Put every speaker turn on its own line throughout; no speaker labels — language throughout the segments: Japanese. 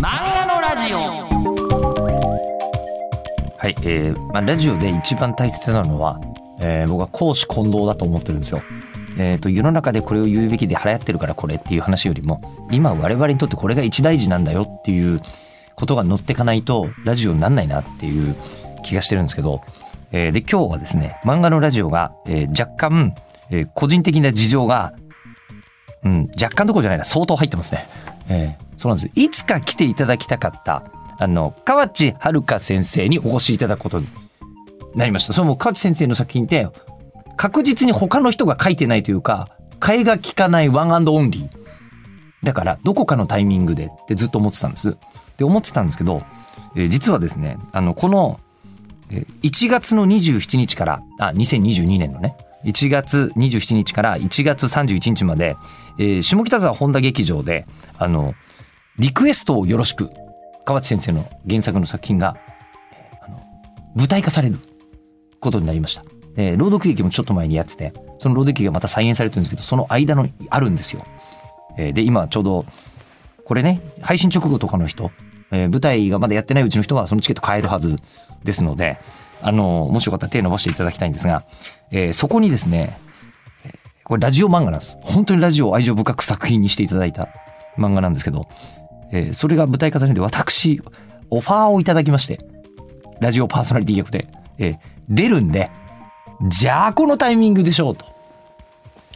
漫画のラジオ
はい、えーまあ、ラジオで一番大切なのは、えー僕は公私混同だと思ってるんですよ。えー、と世の中でこれを言うべきで流行ってるからこれっていう話よりも今我々にとってこれが一大事なんだよっていうことが乗ってかないとラジオになんないなっていう気がしてるんですけど、えーで今日はですね漫画のラジオが、えー若干、えー個人的な事情が、うん、若干どころじゃないな相当入ってますね。えーそうなんですいつか来ていただきたかったあの河内遥先生にお越しいただくことになりました。それも河内先生の作品って確実に他の人が書いてないというか替えが利かないワンアンドオンリーだからどこかのタイミングでってずっと思ってたんです。で思ってたんですけど、えー実はですねあのこの1月の27日からあ2022年のね1月27日から1月31日まで、えー下北沢本田劇場であのリクエストをよろしく河内先生の原作の作品が、あの舞台化されることになりました。えー朗読劇もちょっと前にやっててその朗読劇がまた再演されてるんですけどその間のあるんですよ。えーで今ちょうどこれね配信直後とかの人、えー舞台がまだやってないうちの人はそのチケット買えるはずですのであのもしよかったら手伸ばしていただきたいんですが、えーそこにですねこれラジオ漫画なんです本当にラジオを愛情深く作品にしていただいた漫画なんですけど、えーそれが舞台化されるんで私オファーをいただきましてラジオパーソナリティ役で、えー出るんでじゃあこのタイミングでしょうと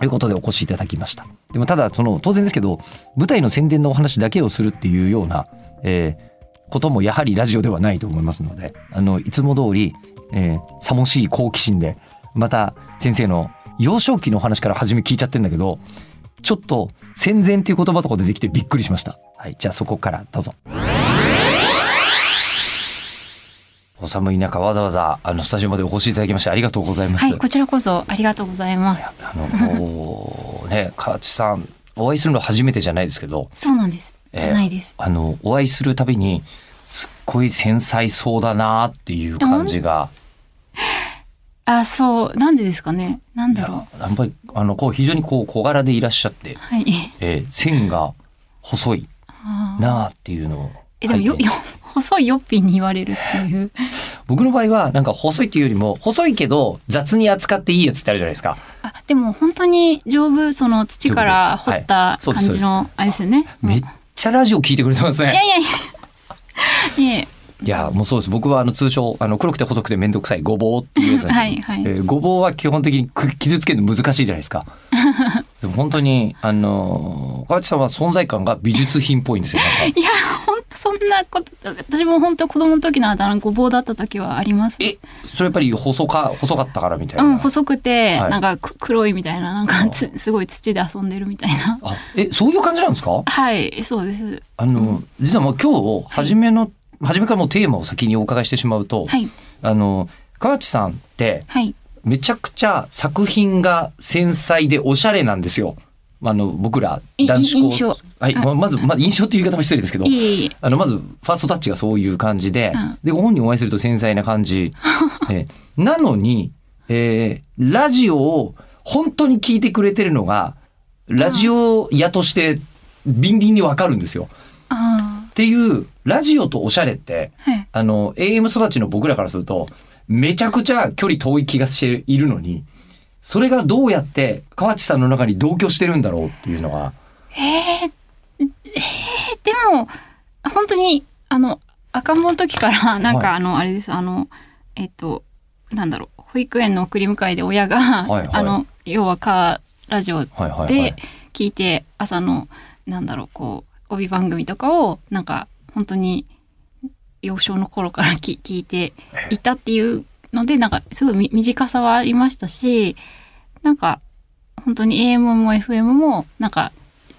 いうことでお越しいただきました。でもただその当然ですけど舞台の宣伝のお話だけをするっていうような、えーこともやはりラジオではないと思いますのであのいつも通り、えー、さもしい好奇心でまた先生の幼少期のお話から初め聞いちゃってんだけどちょっと戦前っていう言葉とか出てきてびっくりしました。はい、じゃあそこからどうぞ。お寒い中わざわざあのスタジオまでお越しいただきましてありがとうございます。
はい、こちらこそありがとうございます。
あのね河内さんお会いするの初めてじゃないですけど、
そうなんです。
えー
じゃないです。
あのお会いするたびにすっごい繊細そうだなっていう感じが
あ、そう、なんでですかね？なんだろ
やっぱりあのこう非常にこう小柄でいらっしゃって
う。、はい。
えー線が細い
あー
なあっていうのを
え、でもよ、よ、細いよっぴんに言われるっていう。
僕の場合はなんか細いっていうよりも細いけど雑に扱っていいやつってあるじゃないですか。
あ、でも本当に丈夫、その土から掘った
はいそうです
感じの、あれですよね。
めっちゃラジオ聞いてくれてますね。
いやいやいや。いえ、
いやもうそうです。僕はあの通称あの黒くて細くて面倒くさいごぼうっていうやつ
はいはい。
えーごぼうは基本的にく傷つけるの難しいじゃないですか。でも本当にあのー河内さんは存在感が美術品っぽいんですよ
いや、本当そんなこと、私も本当子供の時のあだ名ごぼうだった時はあります。
えそれやっぱり細か細かったからみたいな、
うん、細くて、
はい。
なんかく黒いみたいな、なんかつすごい土で遊んでるみたいな。
あえそういう感じなんですか？
はい、そうです。
あの、実はもう今日初めの、初めからもうテーマを先にお伺いしてしまうと、
はい、あ
あの河内さんって
はい。
めちゃくちゃ作品が繊細でおしゃれなんですよ。あの僕ら
い
男子校。
印象。
はい、ままずまず印象っていう言い方も失礼ですけど。あのまずファーストタッチがそういう感じで、
うん
でご本人お会いすると繊細な感じ、えーなのに、えーラジオを本当に聞いてくれてるのがラジオ屋としてビンビンにわかるんですよ。
あ
っていうラジオとおしゃれって
あ、はい。
あの AM 育ちの僕らからするとめちゃくちゃ距離遠い気がしているのにそれがどうやって河内さんの中に同居してるんだろうっていうのが
えー、えー、でも、本当に、あの、赤ん坊の時から、なん
はい
か、あの、あれです、あの、えっと、なんだろう、保育園の送り迎えで親が、
はい
あの、要はカーラジオ
はいはいはい。
で聞いて、朝の、なんだろう、こう、帯番組とかを、なんか、本当に、幼少の頃から聞聞いていたっていうので、なんか、すごいみ短さはありましたし、なんか、本当に AM も FM も、なんか、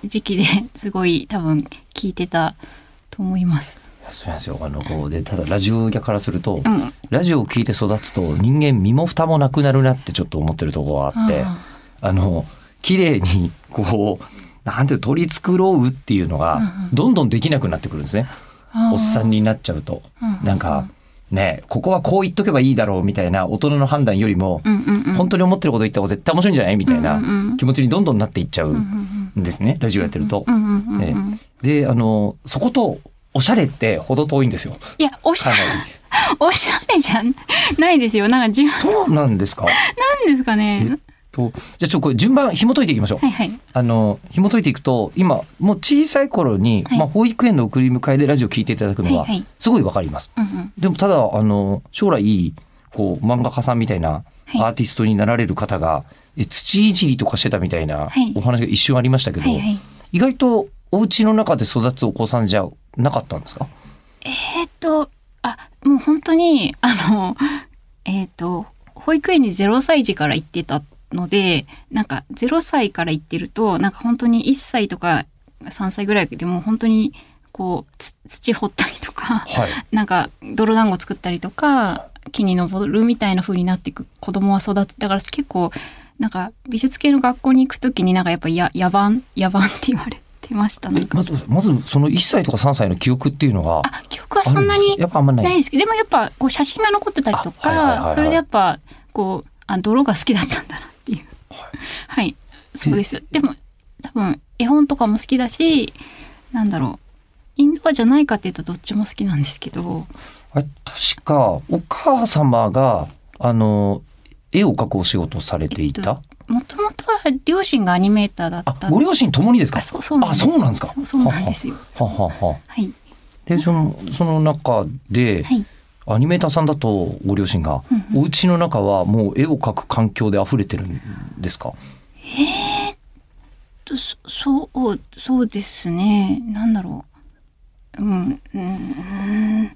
時期ですごい多分聞いてたと思います。
そうなんですよあのこうでただラジオ屋からすると、
うん。
ラジオを聞いて育つと人間身も蓋もなくなるなってちょっと思ってるところがあって
あ
あの綺麗にこうなんていう取り繕うっていうのがどんどんできなくなってくるんですね、
あ
おっさんになっちゃうと。
うん
なんかねここはこう言っとけばいいだろうみたいな大人の判断よりも、本当に思ってること言った方が絶対面白いんじゃないみたいな気持ちにどんどんなっていっちゃう
うん
ですね、ラジオやってると。であのそことおしゃれってほど遠いんですよ。
いやおしゃ
かなり。
おしゃれじゃないですよ。なんか自分。
そうなんですか？
なんですかね
とじゃあちょっとこれ順番紐解いていきましょう。
はいはい。
あの紐解いていくと今もう小さい頃に、
はい。
まあ、保育園の送り迎えでラジオ聞いていただくのは
はいはい。
すごいわかります。
うんうん。
でもただあの将来こう漫画家さんみたいな
はい。
アーティストになられる方が、え土いじりとかしてたみたいな
はい。
お話が一瞬ありましたけど、
はいはい。
意外とお家の中で育つお子さんじゃなかったんですか？
えーっとあもう本当にあのえーっと保育園に0歳児から行ってたのでなんか0歳から行ってるとなんか本当に1歳とか3歳ぐらいでもう本当にこうつ土掘ったりとか
はい。
なんか泥団子作ったりとか木に登るみたいな風になっていく子供は育ってだから結構なんか美術系の学校に行く時になんかやっぱや野蛮野蛮って言われてました
まずまずその1歳とか3歳の記憶っていうのが
あ記憶はそんなに
ない。
ですけどでもやっぱこう写真が残ってたりと
あはいはいはいはい
かそれでやっぱこうあ泥が好きだったんだなっていう。はい。そうです。でも多分絵本とかも好きだしなんだろう。インドアじゃないかっていうとどっちも好きなんですけど。
あれ確かお母様があの絵を描くお仕事をされていた、
もともとは両親がアニメーターだった。
あご両親ともにですか？
あそうそうなんです。
あそうなんですか。
そうそうなんですよ。
ははは。
はい。
でそのその中で、
はい
アニメーターさんだとご両親が、
うんうん。
お家の中はもう絵を描く環境で溢れてるんですか？
とそそうそうですね。なんだろう。うんうん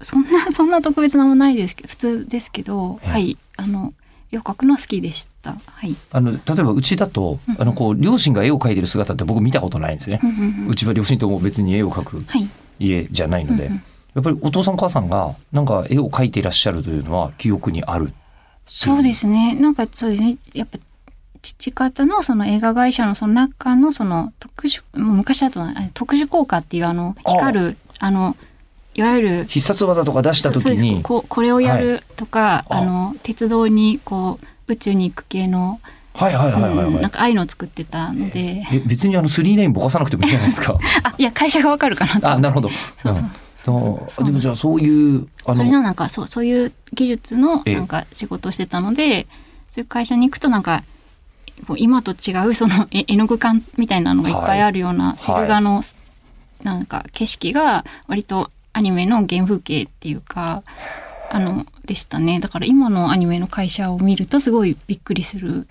そんな そんな特別なもんないですけど普通ですけど
ええ。
はい。あの絵を描くのは好きでした。はい。
あの例えばうちだと、
うん
あのこう両親が絵を描いてる姿って僕見たことないんですね。
う、んうんう
うん。ちは両親とも別に絵を描く
はい。
家じゃないので、
うんうん
やっぱりお父さんお母さんがなんか絵を描いていらっしゃるというのは記憶にある。
そうですね。なんかそうですね。やっぱ父方のその映画会社のその中のその特殊もう昔だとあ特殊効果っていうあの
あ
光るあのいわゆる
必殺技とか出した時に。
ここれをやるとか、
あ
あ。の鉄道にこう宇宙に行く系の、
はいはいはいはいはい、
うんなんかああいうのを作ってたので、
え別にあの39ぼかさなくてもいいじゃないですか。
あいや会社がわかるかなと。
あなるほど、
う
ん
そう。
そうでもじゃあそういうあ
それ
の
のなんかそうそういう技術の
ええ。
なんか仕事をしてたのでそういう会社に行くとなんかこう今と違うそのえ絵の具感みたいなのがいっぱいあるような、
い。
セル画のなんか景色が割とアニメの原風景っていうかあのでしたね。だから今のアニメの会社を見るとすごいびっくりする、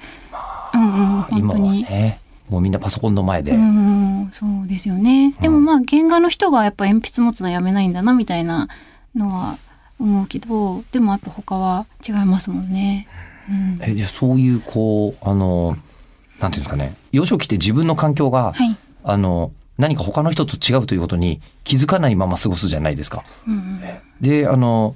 うんうん、本当に。
ねもうみんなパソコンの前で、
うんそうですよね。でもまあ原画の人がやっぱ鉛筆持つのやめないんだなみたいなのは思うけどでもやっぱ他は違いますもんね。うん、
えじゃあそういうこうあのなんていうんですかね幼少期って自分の環境が、
はい。
あの何か他の人と違うということに気づかないまま過ごすじゃないですか。
うんうん
であの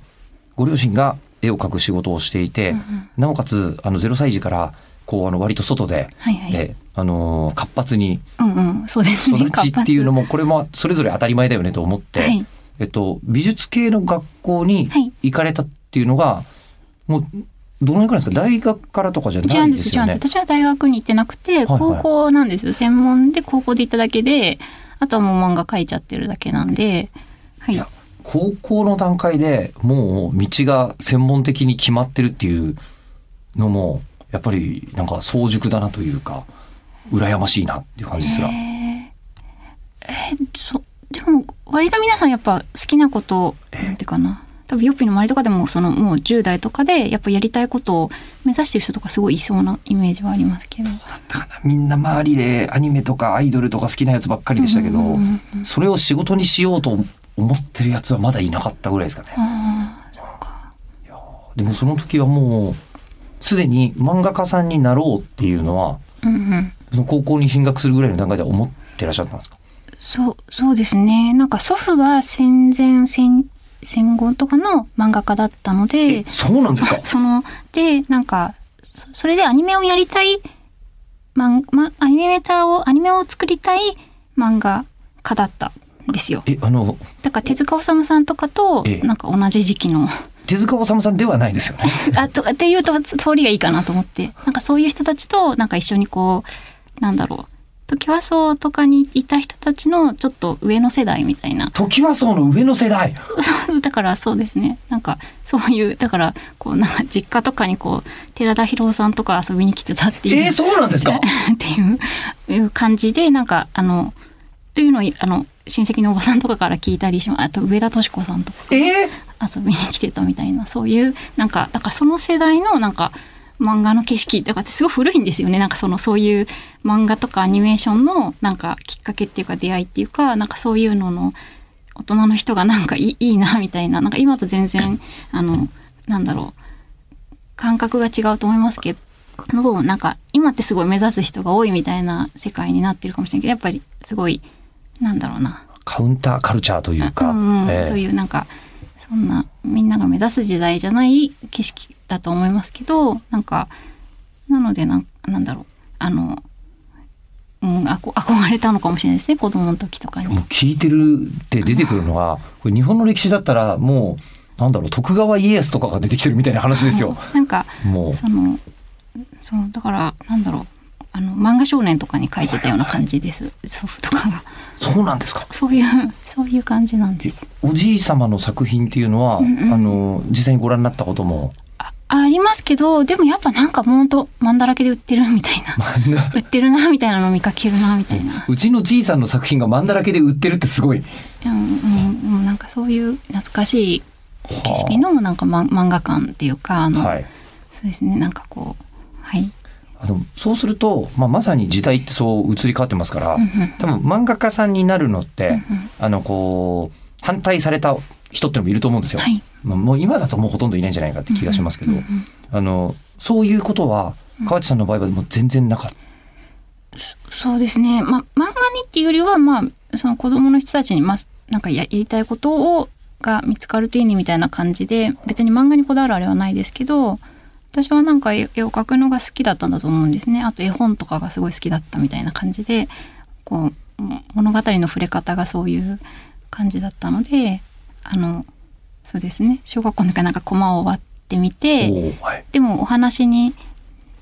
ご両親が絵を描く仕事をしていて、
うんうん
なおかつあの0歳児からこうあの割と外で、
はいはい。
えあの活発に
うんうんそうですね。
育ちっていうの
も
もこれもそれぞれ当たり前だよねと思って、
はい
えっと、美術系の学校に
はい
行かれたっていうのが、もうどのぐらいですか？大学からとかじゃ
違
ない
うんです違うん
ですよね
です。私は大学に行ってなくて
はい
高校なんですよ。専門で高校で行っただけであとはもう漫画描いちゃってるだけなんで。はいい
や。高校の段階でもう道が専門的に決まってるっていうのもやっぱりなんか早熟だなというか羨ましいなっていう感じですら。
えーえーそでも割と皆さんやっぱ好きなことをなんていうかな多分ヨッピーの周りとかでもそのもう10代とかでやっぱやりたいことを目指してる人とかすごいいそうなイメージはありますけど。
だからみんな周りでアニメとかアイドルとか好きなやつばっかりでしたけど、それを仕事にしようと思ってるやつはまだいなかったぐらいですかね。
ああそうか。
でもその時はもうすでに漫画家さんになろうっていうのは
うんうん。
その高校に進学するぐらいの段階では思ってらっしゃったんですか？
そうそうですね。なんか祖父が戦前戦戦後とかの漫画家だったので
え。そうなんですか？
そのでなんかそそれでアニメをやりたい漫まアニメーターをアニメを作りたい漫画家だったんですよ。
えあの
だから手塚治虫さんとかと
ええ
なんか同じ時期の
手塚治虫さんではないですよね。
あとっていうと通りがいいかなと思って。なんかそういう人たちとなんか一緒にこうなんだろう。トキワ荘とかにいた人たちのちょっと上の世代みたいな。
トキワ荘の上の世代。
だからそうですね。なんかそういうだからこうなんか実家とかにこう寺田博さんとか遊びに来てたっていう、
えー、そうなんですか？
っていう感じでなんかあのというのをあの親戚のおばさんとかから聞いたりしますあと上田敏子さんとか。
え
遊びに来てたみたいなそういうなんかだからその世代のなんか漫画の景色とかってすごい古いんですよね。なんかそのそういう漫画とかアニメーションのなんかきっかけっていうか出会いっていうかなんかそういうのの大人の人がなんかいい いいなみたいな。なんか今と全然あのなんだろう。感覚が違うと思いますけどなんか今ってすごい目指す人が多いみたいな世界になってるかもしれないけどやっぱりすごいなんだろうな。
カウンターカルチャーというか、
うんうん
えー
そういうなんかそんなみんなが目指す時代じゃない景色だと思いますけどなんかなのでなんなんだろうあの、うん、あこ憧れたのかもしれないですね子供の時とかに。
もう聞いてるって出てくるのはこれ日本の歴史だったらもうなんだろう徳川家康とかが出てきてるみたいな話ですよ。
なんか
もう
そのそうだからなんだろうあの漫画少年とかに書いてたような感じです祖父とかが
そうなんですか？
そういうそういう感じなんです。
おじい様の作品っていうのは、
うんうん
あの実際にご覧になったことも？
あありますけどでもやっぱなんかもうとマンだらけで売ってるみたいな売ってるなみたいなの見かけるなみたいな。
うちのじいさんの作品がマンだらけで売ってるってすごい。
うんうんうん、なんかそういう懐かしい景色のなんか、ま、漫画館っていうかあの、
はい。
そうですねなんかこうはい、
あのそうすると、まあ、まさに時代ってそう移り変わってますから、多分漫画家さんになるのって、あのこう反対された人ってのもいると思うんですよ。
はい。
まあ、もう今だともうほとんどいないんじゃないかって気がしますけど、あのそういうことは河内さんの場合はもう全然なかった。
そうですね、まあ、漫画にっていうよりは、まあ、その子供の人たちに、まあ、なんかややりたいことをが見つかるといいねみたいな感じで別に漫画にこだわるあれはないですけど私はなんか絵絵を描くのが好きだったんだと思うんですね。あと絵本とかがすごい好きだったみたいな感じでこうも物語の触れ方がそういう感じだったのであのそうですね。小学校の時はなんかコマを割ってみて、
はい、
でもお話に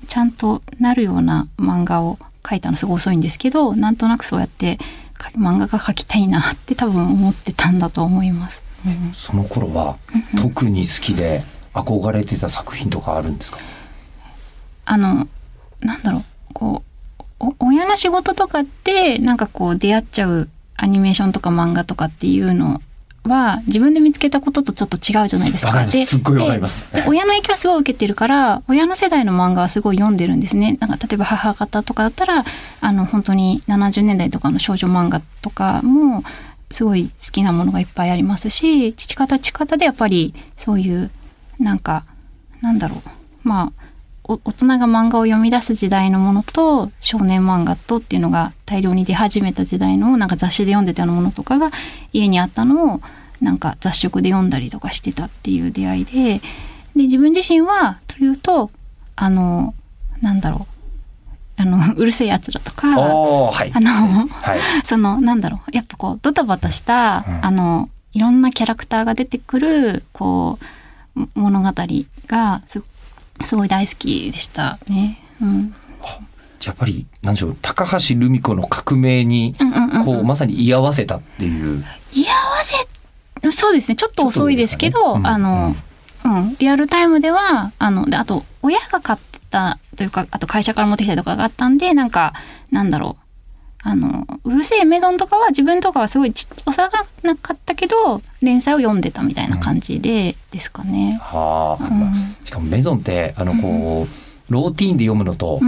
ちゃんとなるような漫画を描いたのすごい遅いんですけどなんとなくそうやってか漫画が描きたいなって多分思ってたんだと思います。うん。
その頃は特に好きで憧れてた作品とかあるんですか？
あのなんだろうこうお親の仕事とかってなんかこう出会っちゃうアニメーションとか漫画とかっていうのは自分で見つけたこととちょっと違うじゃないですか。
わかすっごいわかります
親の影響はすごい受けてるから親の世代の漫画はすごい読んでるんですね。なんか例えば母方とかだったらあの本当に70年代とかの少女漫画とかもすごい好きなものがいっぱいありますし父方父方でやっぱりそういうなんかなんだろう。まあお大人が漫画を読み出す時代のものと少年漫画とっていうのが大量に出始めた時代のなんか雑誌で読んでたようなものとかが家にあったのをなんか雑食で読んだりとかしてたっていう出会いでで自分自身はというとあのなんだろう。あの うるせえやつらとか
はい。
あの
はい。
そのなんだろう。やっぱこうドタバタした、
うん。
あのいろんなキャラクターが出てくるこうも物語がすすごい大好きでしたね。うん。
やっぱりなんでしょう高橋留美子の革命に
うんうんうん
こうまさに居合わせたっていう、
居合わせそうですねちょっと遅いですけど
ね。
あの、うん。リアルタイムではあのであと親が買ってたというかあと会社から持ってきたりとかがあったんでなんかなんだろうあのうるせえメゾンとかは自分とかはすごいちっ幼かったけど連載を読んでたみたいな感じで、ですかね。
はあ、
うん。
しかもメゾンってあのこう、ローティーンで読むのと、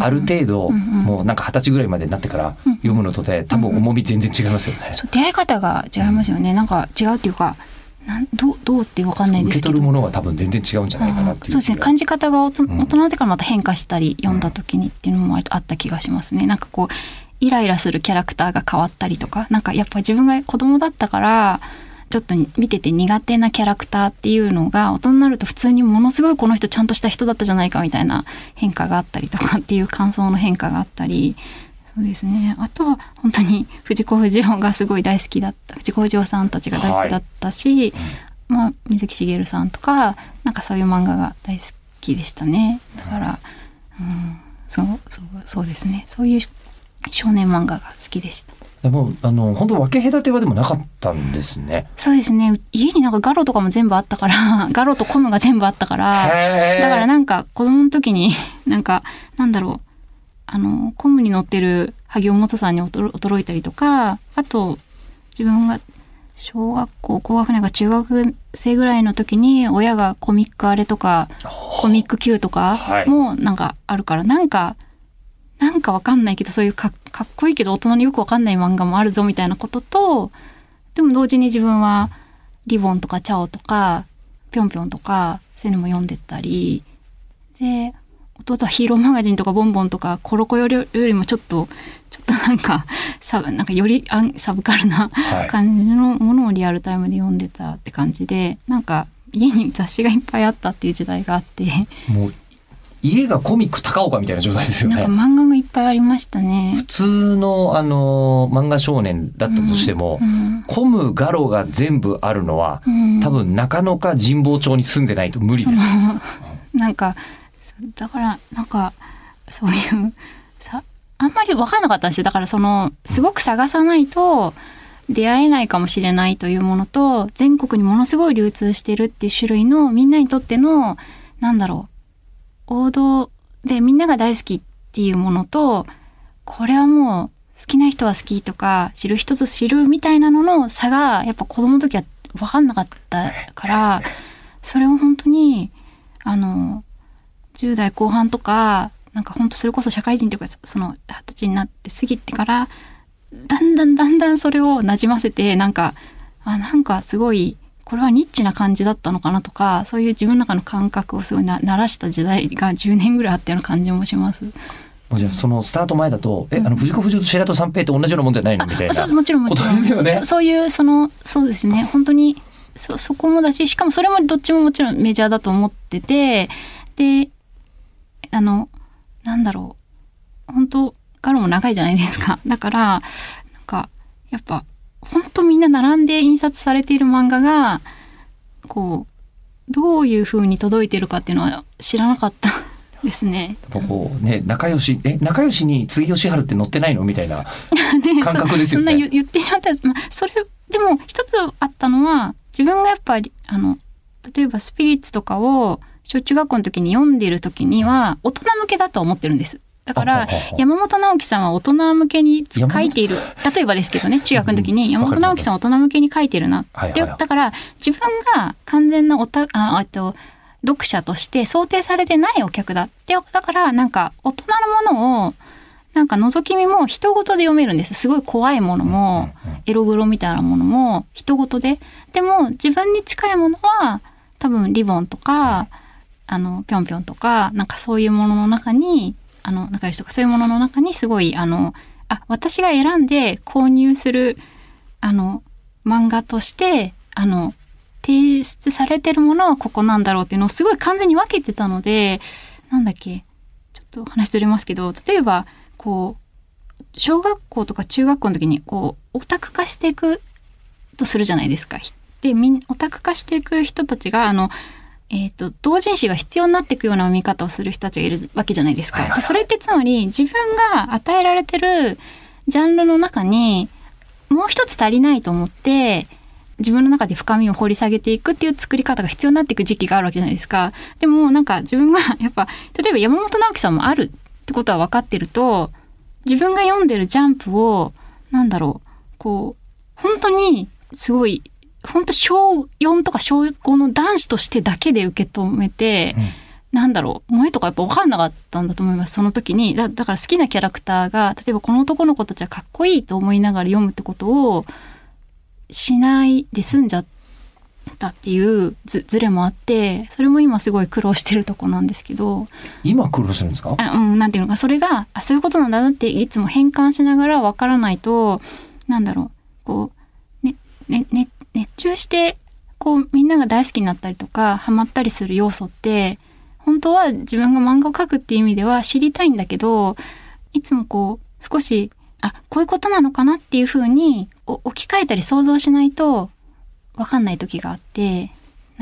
ある程度、もうなんか二十歳ぐらいまでになってから
うん
読むのとで多分重み全然違いますよね。
そう出会い方が違いますよね、なんか違うっていうかなんどうどうってわかんないですけど。
受け取るものは多分全然違うんじゃないかなっていう。
そうですね。感じ方が大人になってからまた変化したり読んだ時にっていうのもあった気がしますね。なんかこうイライラするキャラクターが変わったりとかなんかやっぱ自分が子供だったからちょっと見てて苦手なキャラクターっていうのが大人になると普通にものすごいこの人ちゃんとした人だったじゃないかみたいな変化があったりとかっていう感想の変化があったり。そうですね。あとは本当に藤子不二雄がすごい大好きだった藤子不二雄さんたちが大好きだったし、まあ、水木しげるさんとかなんかそういう漫画が大好きでしたね。だから、うん、そうそうそうですね。そういう少年漫画が好きでした。
でもあの本当分け隔てはでもなかったんですね。
そうですね。家になんかガロとかも全部あったから、ガロとコムが全部あったから、だからなんか子供の時になんかなんだろうあのコムに乗ってる萩尾元さんに驚驚いたりとかあと自分が小学校高学年か中学生ぐらいの時に親がコミックあれとかコミック Q とか
はい
もなんかあるから、なんかなんかわかんないけどそういうかかっこいいけど大人によくわかんない漫画もあるぞみたいなこととでも同時に自分はリボンとかチャオとかぴょんぴょんとかそういうのも読んでったりで弟はヒーローマガジンとかボンボンとかコロコよりよりもちょっとちょっとなんかサブなんかよりサブカルな
はい。
感じのものをリアルタイムで読んでたって感じでなんか家に雑誌がいっぱいあったっていう時代があって、
もう家がコミック高岡みたいな状態ですよ
なんか
ね。
漫画がいっぱいありましたね
普。通のあの漫画少年だったとしても、
うん
コムガロが全部あるのは
うん
多分中野か神保町に住んでないと無理です。
なんかだからなんかそういうさあんまり分かんなかったんですよだからそのすごく探さないと出会えないかもしれないというものと全国にものすごい流通してるっていう種類のみんなにとってのなんだろう王道でみんなが大好きっていうものとこれはもう好きな人は好きとか知る人ぞ知るみたいなのの差がやっぱ子供の時は分かんなかったからそれを本当にあの10代後半とかなんか本当それこそ社会人というかその二十歳になって過ぎてからだんだんだんだんそれをなじませてなんかあなんかすごいこれはニッチな感じだったのかなとかそういう自分の中の感覚をすごいな慣らした時代が10年ぐらいあったような感じもします。
もうじゃあそのスタート前だと、えあの藤子不二雄と白戸三平って同じようなもんじゃないの？みたいな。
あそうもちろんもちろ
こと
ん
ですよね。
そそういうそのそうですね。本当にそそこもだししかもそれもどっちももちろんメジャーだと思っててであのなんだろう。本当ガロも長いじゃないですか。だからなんかやっぱ本当みんな並んで印刷されている漫画がこうどういう風に届いてるかっていうのは知らなかったですね。
やっぱこうね仲良しえ仲良しに杉吉春って載ってないのみたいな
ね
感覚ですよね
そそんな言言ってしまったら、まあ、それでも一つあったのは自分がやっぱりあの例えばスピリッツとかを小中学校の時に読んでる時には大人向けだと思ってるんです。だから山本直樹さんは大人向けに書いている。例えばですけどね中学の時に山本直樹さんは大人向けに書いてるなで
はいはいはい
だから自分が完全なおたあえっと読者として想定されてないお客だってだからなんか大人のものをなんか覗き見も人事で読めるんです。すごい怖いものも、エログロみたいなものも人事で。でも自分に近いものは多分リボンとかあのぴょんぴょんとかなんかそういうものの中にあの仲良しとかそういうものの中にすごいあのあ私が選んで購入するあの漫画としてあの提出されてるものはここなんだろうっていうのをすごい完全に分けてたのでなんだっけちょっと話ずれますけど例えばこう小学校とか中学校の時にこうオタク化していくとするじゃないですか。でオタク化していく人たちがあのえー、と同人誌が必要になっていくような読み方をする人たちがいるわけじゃないですか。
はいはいはい
でそれってつまり自分が与えられてるジャンルの中にもう一つ足りないと思って自分の中で深みを掘り下げていくっていう作り方が必要になっていく時期があるわけじゃないですか。でもなんか自分がやっぱ例えば山本直樹さんもあるってことは分かってると自分が読んでるジャンプをなんだろうこう本当にすごい本当小4とか小5の男子としてだけで受け止めて、
うん。
なんだろう萌えとかやっぱ分かんなかったんだと思いますその時に。だだから好きなキャラクターが例えばこの男の子たちはかっこいいと思いながら読むってことをしないで済んじゃったっていうずずれもあってそれも今すごい苦労してるとこなんですけど。
今苦労してるんですか？
あうん、なんていうのかそれがあそういうことなんだなっていつも変換しながら分からないとなんだろうこう、ねねね、熱中してこうみんなが大好きになったりとかハマったりする要素って本当は自分が漫画を描くっていう意味では知りたいんだけどいつもこう少しあこういうことなのかなっていうふうに置き換えたり想像しないと分かんない時があって。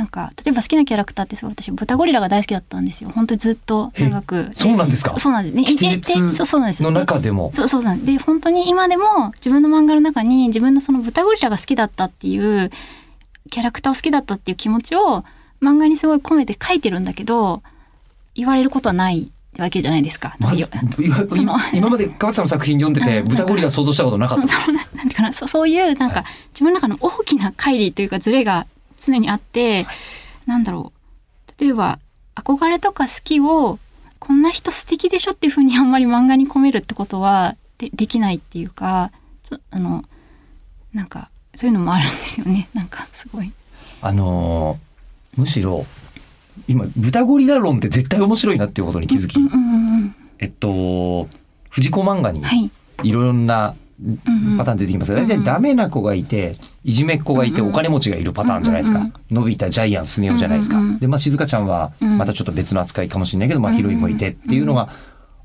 なんか例えば好きなキャラクターってすごい私豚ゴリラが大好きだったんですよ。本当にずっと長く。
そうなんですか？
そうなんです。ね
キテレツ
そうなんです
の中でも。
そうそうなんで本当に今でも自分の漫画の中に自分のその豚ゴリラが好きだったっていうキャラクターを好きだったっていう気持ちを漫画にすごい込めて書いてるんだけど言われることはないわけじゃないですか。
ま今 今まで川内さんの作品読んでて
うん
豚ゴリラ想像したことなかった。
そうそうななんていうかなそうそういうなんか自分の中の大きな乖離というかズレが常にあってなんだろう。例えば憧れとか好きをこんな人素敵でしょっていうふうに あんまり漫画に込めるってことはでできないっていうかちょあのなんかそういうのもあるんですよね。なんかすごい。
あのーむしろ今豚ゴリラ論って絶対面白いなっていうことに気づき、
うんうんうんうん
えっと藤子漫画に
はい。
いろんなパターン出てきますが、
うん
大体ダメな子がいていじめっ子がいてお金持ちがいるパターンじゃないですか、
うんうん
のび太ジャイアンスネ夫じゃないですか、でまあ静香ちゃんは
うん。
またちょっと別の扱いかもしれないけど、まあ
うん
ヒロインもいてっていうのが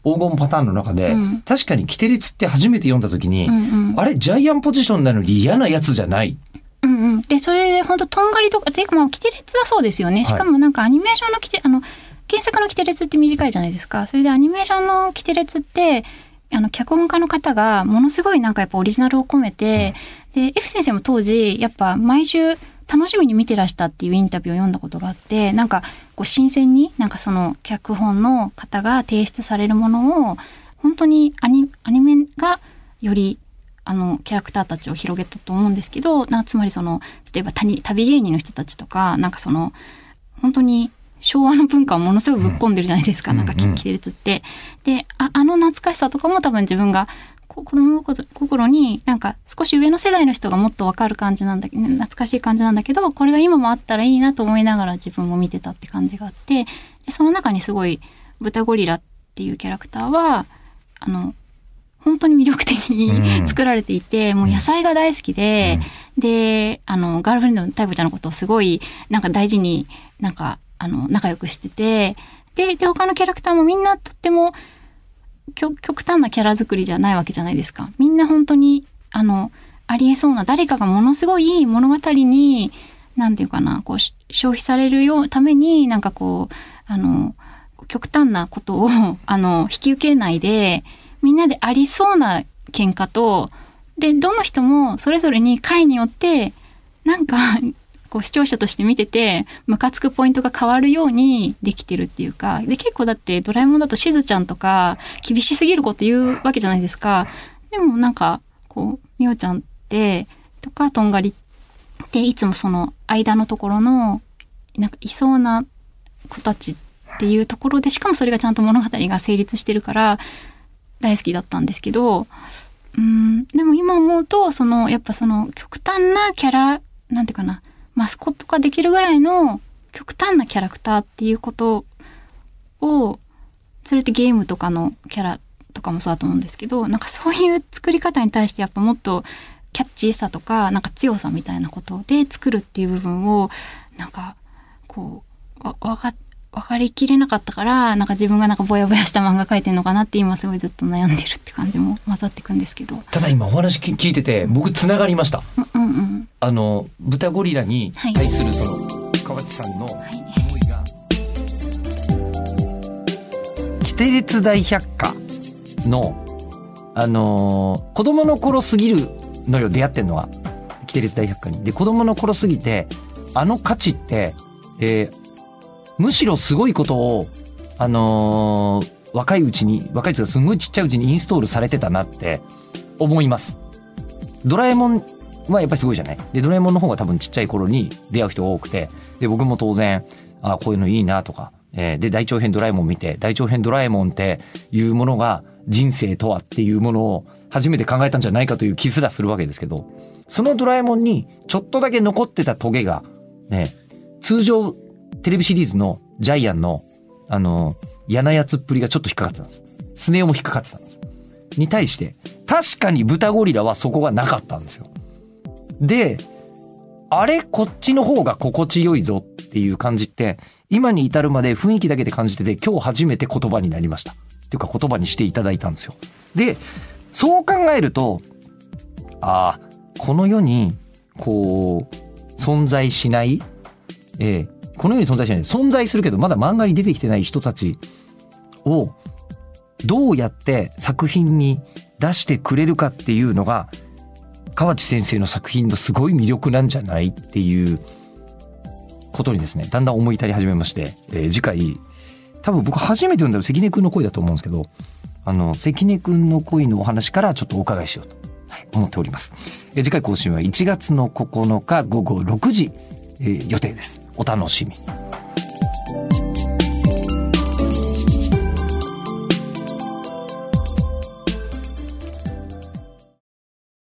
黄金パターンの中で、
うん。
確かにキテレツって初めて読んだ時に、あれジャイアンポジションなのに嫌なやつじゃない。
うんうん、でそれで本当とんがりとかていうかまあキテレツはそうですよね。しかもなんかアニメーションのキテあの原作のキテレツって短いじゃないですか。それでアニメーションのキテレツってあの脚本家の方がものすごいなんかやっぱオリジナルを込めて、で F 先生も当時やっぱ毎週楽しみに見てらしたっていうインタビューを読んだことがあってなんかこう新鮮になんかその脚本の方が提出されるものを本当にアニアニメがよりあのキャラクターたちを広げたと思うんですけどなつまりその例えば旅旅芸人の人たちとかなんかその本当に昭和の文化をものすごいぶっ込んでるじゃないですか、
うん。
なんか
うんうん。
キテレツって。でああの懐かしさとかも多分自分がこ子供心になんか少し上の世代の人がもっとわかる感じなんだけど懐かしい感じなんだけどこれが今もあったらいいなと思いながら自分も見てたって感じがあってでその中にすごい豚ゴリラっていうキャラクターはあの本当に魅力的に、
うん。
作られていてもう野菜が大好きで、であのガールフレンドのタイプちゃんのことをすごいなんか大事になんかあの仲良くしててでで他のキャラクターもみんなとっても極端なキャラ作りじゃないわけじゃないですか。みんな本当にあのありえそうな誰かがものすごい物語になんていうかなこう消費されるようためになんかこうあの極端なことを あの引き受けないでみんなでありそうな喧嘩とでどの人もそれぞれに回によってなんかこう視聴者として見ててムカつくポイントが変わるようにできてるっていうかで結構だってドラえもんだとしずちゃんとか厳しすぎること言うわけじゃないですか。でもなんかこうみおちゃんってとかとんがりっていつもその間のところのなんかいそうな子たちっていうところでしかもそれがちゃんと物語が成立してるから大好きだったんですけどうんでも今思うとそのやっぱその極端なキャラなんていうかなマスコット化できるぐらいの極端なキャラクターっていうことをそれってゲームとかのキャラとかもそうだと思うんですけどなんかそういう作り方に対してやっぱもっとキャッチーさとかなんか強さみたいなことで作るっていう部分をなんかこうわわか分かりきれなかったからなんか自分がなんかぼやぼやした漫画描いてるのかなって今すごいずっと悩んでるって感じも 混ざってくんですけど。
ただ今お話聞聞いてて僕つながりました
うんうんうん。
あの豚ゴリラに
はい
対するその河内さんの思
はい。
いがキテレツ大百科のあのー子供の頃すぎるのよ出会ってんのはキテレツ大百科にで子供の頃すぎてあの価値って、えーむしろすごいことをあのー若いうちに若いうちがすごいちっちゃいうちにインストールされてたなって思います。ドラえもんはやっぱりすごいじゃない？でドラえもんの方が多分ちっちゃい頃に出会う人多くてで僕も当然あこういうのいいなとか、えーで大長編ドラえもん見て大長編ドラえもんっていうものが人生とはっていうものを初めて考えたんじゃないかという気すらするわけですけどそのドラえもんにちょっとだけ残ってたトゲがね通常テレビシリーズのジャイアンのあの嫌なやつっぷりがちょっと引っかかってたんです。スネ夫も引っかかってたんです。に対して確かに豚ゴリラはそこがなかったんですよ。であれこっちの方が心地よいぞっていう感じって今に至るまで雰囲気だけで感じてて今日初めて言葉になりました。っていうか言葉にしていただいたんですよ。でそう考えるとああこの世にこう存在しないえーこの世に存在しない。存在するけどまだ漫画に出てきてない人たちをどうやって作品に出してくれるかっていうのが河内先生の作品のすごい魅力なんじゃないっていうことにですねだんだん思い至り始めまして、えー次回。多分僕初めて読んだの関根くんの声だと思うんですけどあの関根くんの恋のお話からちょっとお伺いしようと、思っております、えー次回更新は1月の9日午後6時、えー予定です。お楽しみに。